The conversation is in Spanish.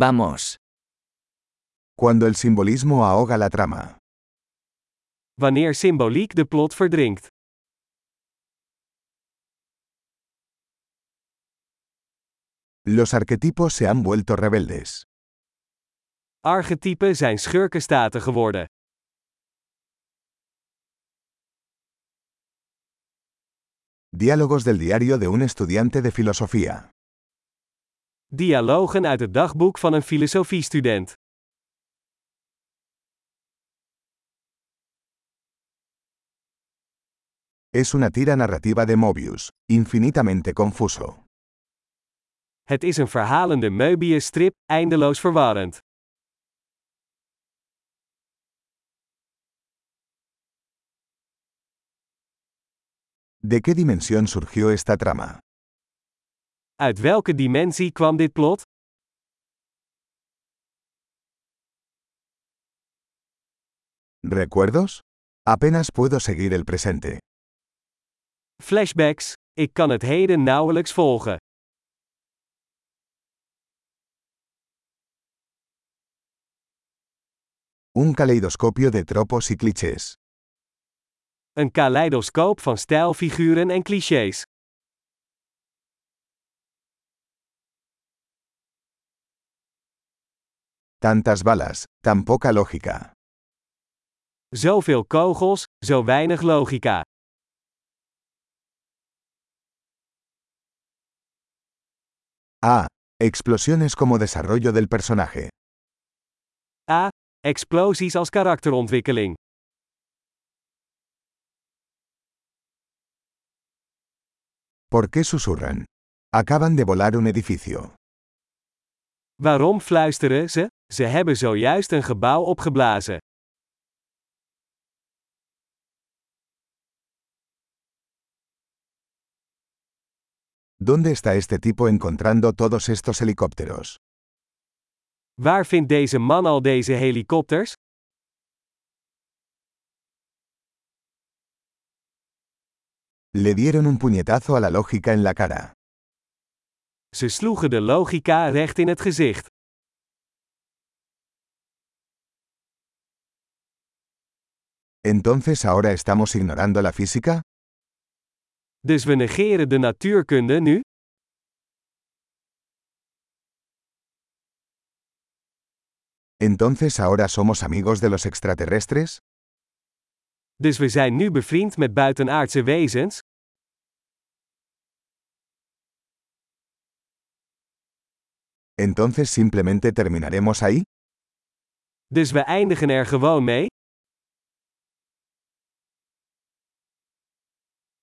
Vamos. Cuando el simbolismo ahoga la trama. Wanneer symboliek de plot verdrinkt. Los arquetipos se han vuelto rebeldes. Archetypen zijn schurkenstaten geworden. Diálogos del diario de un estudiante de filosofía. Dialogen uit het dagboek van een filosofiestudent. Es una tira narrativa de Mobius, infinitamente confuso. Het is een verhalende Möbius-strip, eindeloos verwarrend. ¿De qué dimensión surgió esta trama? Uit welke dimensie kwam dit plot? ¿Recuerdos? Apenas puedo seguir el presente. Flashbacks. Ik kan het heden nauwelijks volgen. Un caleidoscopio de tropos y clichés. Een kaleidoscoop van stijlfiguren en clichés. Tantas balas, tan poca lógica. Zoveel kogels, zo weinig logica. Ah, explosiones como desarrollo del personaje. A. Explosies als karakterontwikkeling. ¿Por qué susurran? Acaban de volar un edificio. Waarom fluisteren ze? Ze hebben zojuist een gebouw opgeblazen. ¿Dónde está este tipo encontrando todos estos helicópteros? Waar vindt deze man al deze helikopters? Le dieron un puñetazo a la lógica en la cara. Ze sloegen de logica recht in het gezicht. ¿Entonces ahora estamos ignorando la física? Dus we negeren de natuurkunde nu? ¿Entonces ahora somos amigos de los extraterrestres? Dus we zijn nu bevriend met buitenaardse wezens? ¿Entonces simplemente terminaremos ahí? Dus we eindigen er gewoon mee?